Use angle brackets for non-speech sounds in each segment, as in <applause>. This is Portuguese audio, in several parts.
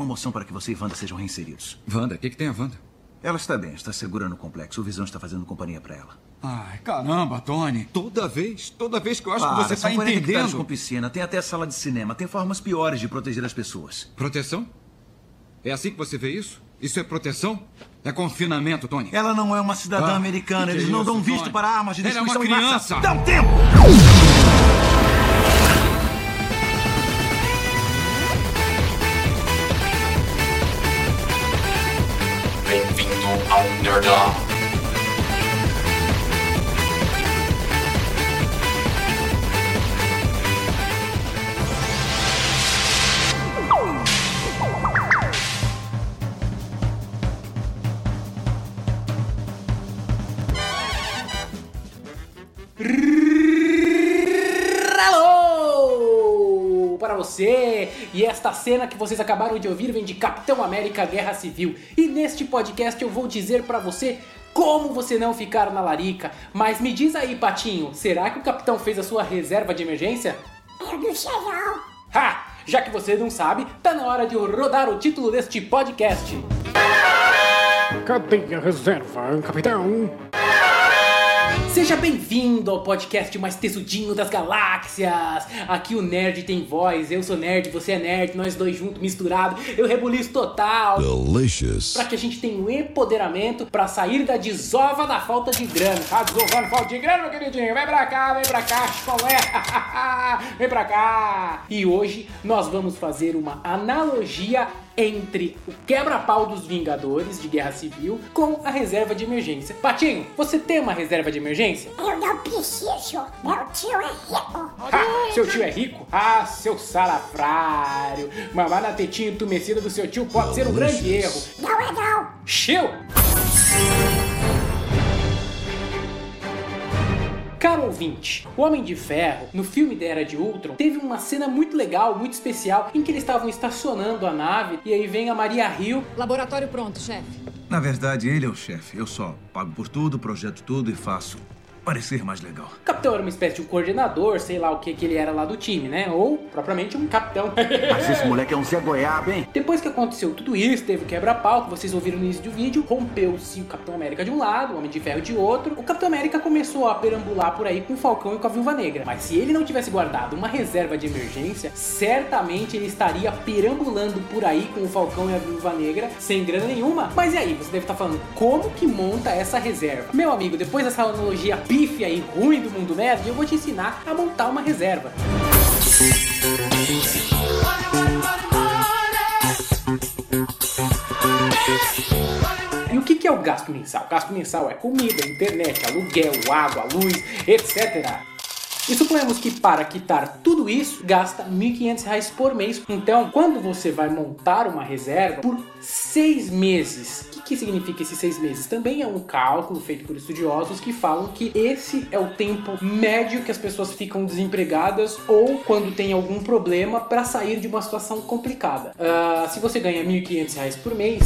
uma moção para que você e Wanda sejam reinseridos. Wanda? O que, que tem a Wanda? Ela está bem, está segura no complexo. O Visão está fazendo companhia para ela. Ai, caramba, Tony. Toda vez, toda vez que eu acho Para, que você está 40 hectares entendendo. com piscina, tem até sala de cinema. Tem formas piores de proteger as pessoas. Proteção? É assim que você vê isso? Isso é proteção? É confinamento, Tony. Ela não é uma cidadã Ah, americana. Eles é não isso, dão visto Tony? para armas de Ela é uma destruição criança. Dá um tempo! Ao Nerdão. Você! E esta cena que vocês acabaram de ouvir vem de Capitão América Guerra Civil. E neste podcast eu vou dizer para você como você não ficar na larica. Mas me diz aí, Patinho, será que o capitão fez a sua reserva de emergência? Eu não sei não. Ha! Já que você não sabe, tá na hora de eu rodar o título deste podcast. Cadê a reserva, capitão? Seja bem-vindo ao podcast mais tesudinho das galáxias. Aqui o nerd tem voz, eu sou nerd, você é nerd, nós dois juntos, misturado. Eu rebuliço total. Delicious. Pra que a gente tenha um empoderamento pra sair da desova da falta de grana. Tá desovando falta de grana, meu queridinho? Vem pra cá, vem pra cá, colé. <laughs> vem pra cá. E hoje nós vamos fazer uma analogia entre o quebra-pau dos Vingadores de Guerra Civil com a reserva de emergência. Patinho, você tem uma reserva de emergência? Eu não preciso. Meu tio é rico. Ah, seu tio é rico? Ah, seu salafrário. Mamar na tetinha entumecida do seu tio pode ser um grande erro. Não é não. Chill! Caro ouvinte, o Homem de Ferro, no filme da Era de Ultron, teve uma cena muito legal, muito especial, em que eles estavam estacionando a nave e aí vem a Maria Hill. Laboratório pronto, chefe. Na verdade, ele é o chefe. Eu só pago por tudo, projeto tudo e faço parecer mais legal. O capitão era uma espécie de um coordenador, sei lá o que que ele era lá do time, né? Ou propriamente um capitão. <laughs> Mas esse moleque é um Zé Goiaba, hein? Depois que aconteceu tudo isso, teve o quebra-pau que vocês ouviram no início do vídeo, rompeu-se o Capitão América de um lado, o Homem de Ferro de outro. O Capitão América começou a perambular por aí com o Falcão e com a Viúva Negra. Mas se ele não tivesse guardado uma reserva de emergência, certamente ele estaria perambulando por aí com o Falcão e a Viúva Negra sem grana nenhuma. Mas e aí, você deve estar falando, como que monta essa reserva? Meu amigo, depois dessa analogia pífia e ruim do mundo nerd, eu vou te ensinar a montar uma reserva. E o que que é o gasto mensal? O gasto mensal é comida, internet, aluguel, água, luz, etc. E suponhamos que para quitar tudo isso, gasta R$ 1.500 por mês. Então, quando você vai montar uma reserva por seis meses, o que, que significa esses seis meses? Também é um cálculo feito por estudiosos que falam que esse é o tempo médio que as pessoas ficam desempregadas ou quando tem algum problema para sair de uma situação complicada. Ah, se você ganha R$ 1.500 por mês,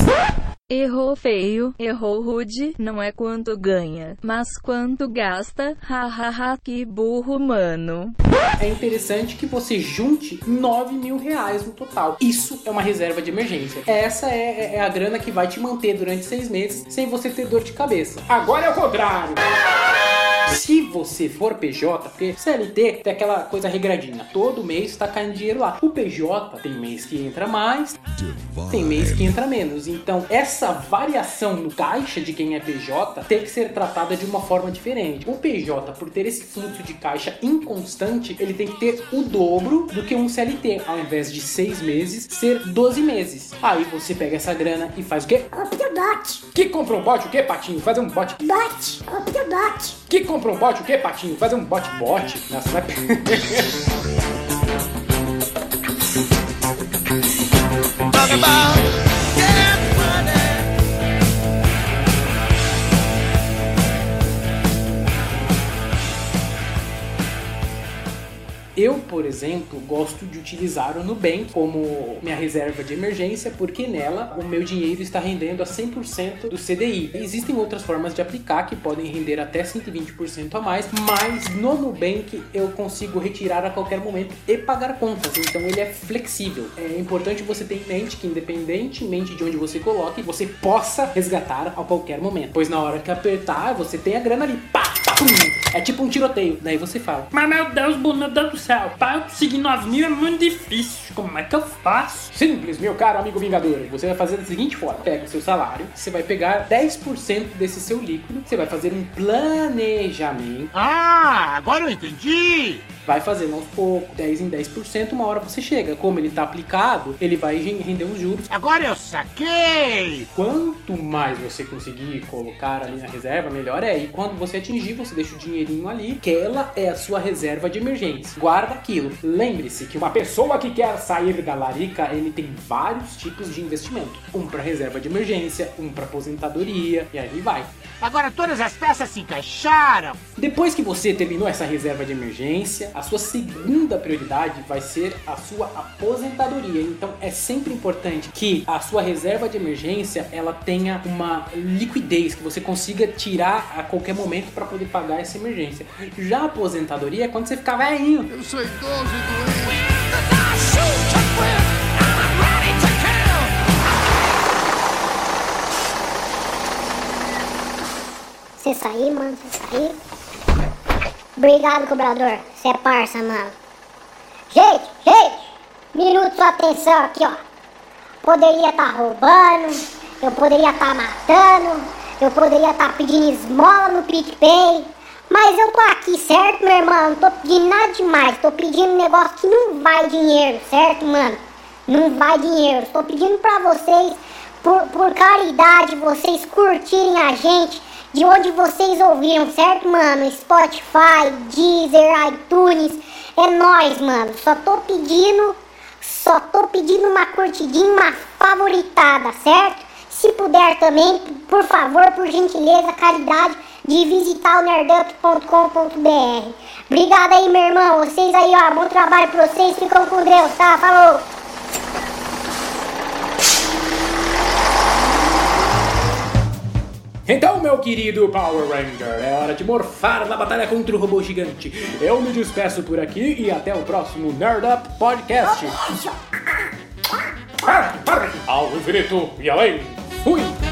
Errou feio, errou rude, não é quanto ganha, mas quanto gasta, hahaha, que burro mano. é interessante que você junte 9 mil reais no total. Isso é uma reserva de emergência. Essa é, é a grana que vai te manter durante seis meses sem você ter dor de cabeça. Agora é o contrário. Se você for PJ, porque CLT tem aquela coisa regradinha, todo mês tá caindo dinheiro lá. O PJ tem mês que entra mais, tem mês que entra menos. Então, essa variação no caixa de quem é PJ tem que ser tratada de uma forma diferente. O PJ, por ter esse fluxo de caixa inconstante, ele tem que ter o dobro do que um CLT. Ao invés de seis meses, ser 12 meses. Aí você pega essa grana e faz o quê? Compre o bot. Que compra um bot o quê, Patinho? Fazer um bot. Bot. Que compra um bot o quê, Patinho? Fazer um bot bot. Nossa, vai... <laughs> Eu, por exemplo, gosto de utilizar o Nubank como minha reserva de emergência, porque nela o meu dinheiro está rendendo a 100% do CDI. Existem outras formas de aplicar que podem render até 120% a mais, mas no Nubank eu consigo retirar a qualquer momento e pagar contas, então ele é flexível. É importante você ter em mente que independentemente de onde você coloque, você possa resgatar a qualquer momento, pois na hora que apertar, você tem a grana ali, pá, pum. É tipo um tiroteio, daí você fala. Mas meu Deus, bonita do céu, para eu conseguir 9 mil é muito difícil. Como é que eu faço? Simples, meu caro amigo Vingador. Você vai fazer da seguinte forma: pega o seu salário, você vai pegar 10% desse seu líquido, você vai fazer um planejamento, Ah, agora eu entendi! Vai fazendo aos poucos, 10 em 10%, uma hora você chega. Como ele tá aplicado, ele vai render uns juros. Agora eu saquei! Quanto mais você conseguir colocar ali na reserva, melhor é. E quando você atingir, você deixa o dinheirinho ali, que ela é a sua reserva de emergência. Guarda aquilo. Lembre-se que uma pessoa que quer sair da larica, ele tem vários tipos de investimento. Um para reserva de emergência, um para aposentadoria, e aí vai. Agora todas as peças se encaixaram! Depois que você terminou essa reserva de emergência, a sua segunda prioridade vai ser a sua aposentadoria. Então é sempre importante que a sua reserva de emergência ela tenha uma liquidez que você consiga tirar a qualquer momento para poder pagar essa emergência. Já a aposentadoria é quando você ficar velhinho. Eu sou idoso e doente. Você sair, mano, você sair. Obrigado, cobrador. Você é parça, mano. Gente, gente, minuto sua atenção aqui, ó. Poderia estar roubando, eu poderia estar matando, eu poderia estar pedindo esmola no PicPay. Mas eu tô aqui, certo, meu irmão? Não tô pedindo nada demais. Tô pedindo um negócio que não vai dinheiro, certo, mano? Não vai dinheiro. Tô pedindo pra vocês, por, por caridade, vocês curtirem a gente de onde vocês ouviram, certo, mano? Spotify, Deezer, iTunes. É nóis, mano. Só tô pedindo, só tô pedindo uma curtidinha, uma favoritada, certo? Se puder também, por favor, por gentileza, caridade, de visitar o nerdup.com.br. Obrigado aí, meu irmão. Vocês aí, ó, bom trabalho pra vocês. Ficam com Deus, tá? Falou! Então, meu querido Power Ranger, é hora de morfar na batalha contra o robô gigante. Eu me despeço por aqui e até o próximo Nerd Up Podcast. Ao infinito e além. Fui!